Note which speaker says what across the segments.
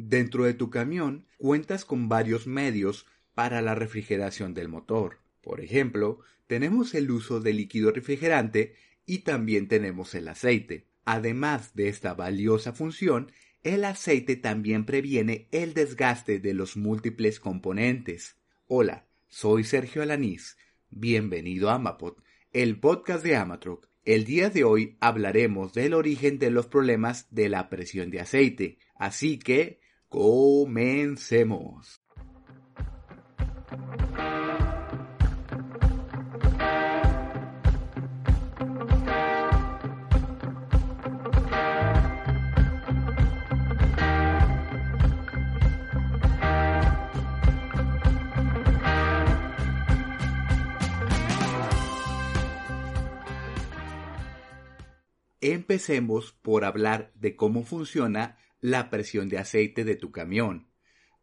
Speaker 1: Dentro de tu camión cuentas con varios medios para la refrigeración del motor. Por ejemplo, tenemos el uso de líquido refrigerante y también tenemos el aceite. Además de esta valiosa función, el aceite también previene el desgaste de los múltiples componentes. Hola, soy Sergio Alanís. Bienvenido a Amapod, el podcast de Amatroc. El día de hoy hablaremos del origen de los problemas de la presión de aceite. Así que, comencemos. Empecemos por hablar de cómo funciona la presión de aceite de tu camión.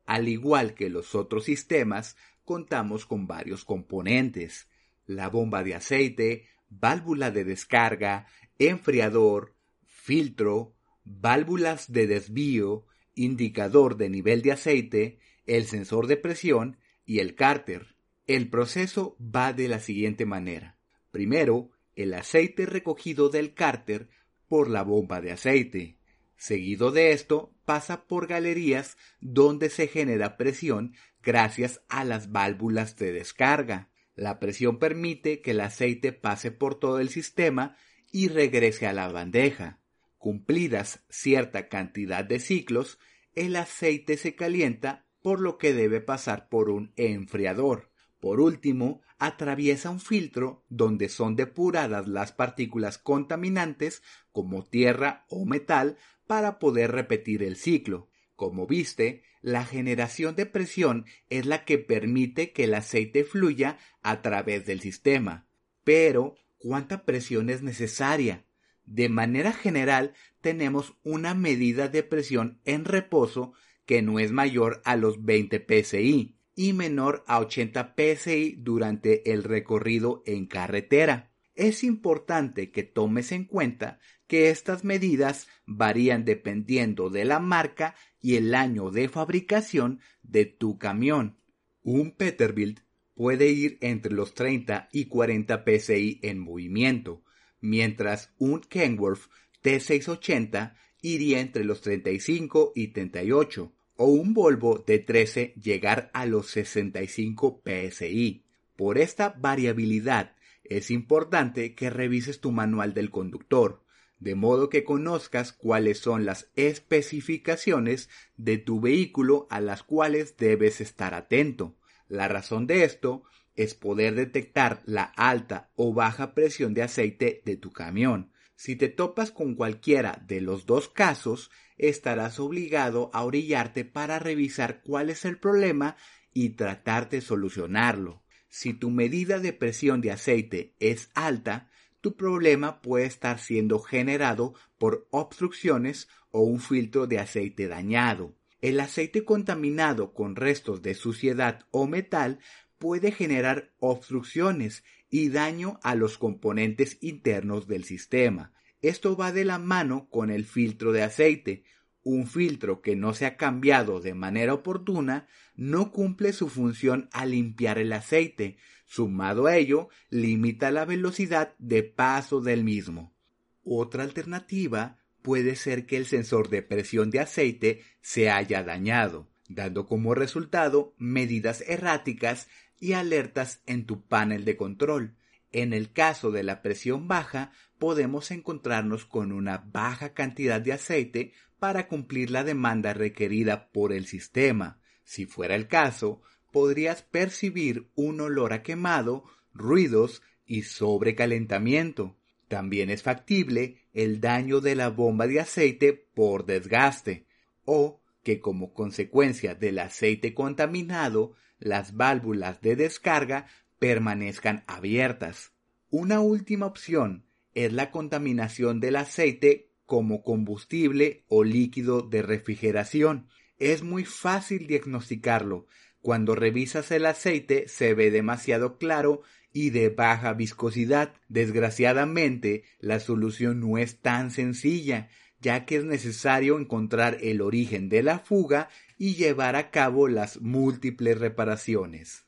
Speaker 1: Al igual que los otros sistemas, contamos con varios componentes. La bomba de aceite, válvula de descarga, enfriador, filtro, válvulas de desvío, indicador de nivel de aceite, el sensor de presión y el cárter. El proceso va de la siguiente manera. Primero, el aceite recogido del cárter por la bomba de aceite. Seguido de esto, pasa por galerías donde se genera presión gracias a las válvulas de descarga. La presión permite que el aceite pase por todo el sistema y regrese a la bandeja. Cumplidas cierta cantidad de ciclos, el aceite se calienta por lo que debe pasar por un enfriador. Por último, atraviesa un filtro donde son depuradas las partículas contaminantes como tierra o metal para poder repetir el ciclo. Como viste, la generación de presión es la que permite que el aceite fluya a través del sistema. Pero, ¿cuánta presión es necesaria? De manera general, tenemos una medida de presión en reposo que no es mayor a los 20 psi y menor a 80 psi durante el recorrido en carretera. Es importante que tomes en cuenta que estas medidas varían dependiendo de la marca y el año de fabricación de tu camión. Un Peterbilt puede ir entre los 30 y 40 psi en movimiento, mientras un Kenworth T680 iría entre los 35 y 38 o un Volvo de 13 llegar a los 65 psi. Por esta variabilidad es importante que revises tu manual del conductor, de modo que conozcas cuáles son las especificaciones de tu vehículo a las cuales debes estar atento. La razón de esto es poder detectar la alta o baja presión de aceite de tu camión. Si te topas con cualquiera de los dos casos, estarás obligado a orillarte para revisar cuál es el problema y tratar de solucionarlo. Si tu medida de presión de aceite es alta, tu problema puede estar siendo generado por obstrucciones o un filtro de aceite dañado. El aceite contaminado con restos de suciedad o metal puede generar obstrucciones y daño a los componentes internos del sistema. Esto va de la mano con el filtro de aceite. Un filtro que no se ha cambiado de manera oportuna no cumple su función al limpiar el aceite. Sumado a ello, limita la velocidad de paso del mismo. Otra alternativa puede ser que el sensor de presión de aceite se haya dañado, dando como resultado medidas erráticas y alertas en tu panel de control. En el caso de la presión baja, podemos encontrarnos con una baja cantidad de aceite para cumplir la demanda requerida por el sistema. Si fuera el caso, podrías percibir un olor a quemado, ruidos y sobrecalentamiento. También es factible el daño de la bomba de aceite por desgaste o que como consecuencia del aceite contaminado, las válvulas de descarga permanezcan abiertas. Una última opción es la contaminación del aceite como combustible o líquido de refrigeración. Es muy fácil diagnosticarlo. Cuando revisas el aceite se ve demasiado claro y de baja viscosidad. Desgraciadamente, la solución no es tan sencilla, ya que es necesario encontrar el origen de la fuga y llevar a cabo las múltiples reparaciones.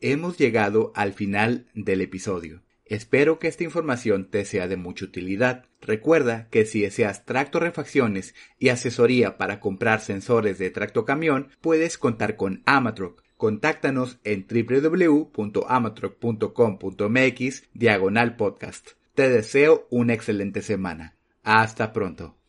Speaker 1: Hemos llegado al final del episodio. Espero que esta información te sea de mucha utilidad. Recuerda que si deseas tracto refacciones y asesoría para comprar sensores de tracto camión, puedes contar con Amatroc. Contáctanos en www.amatroc.com.mx diagonal podcast. Te deseo una excelente semana. Hasta pronto.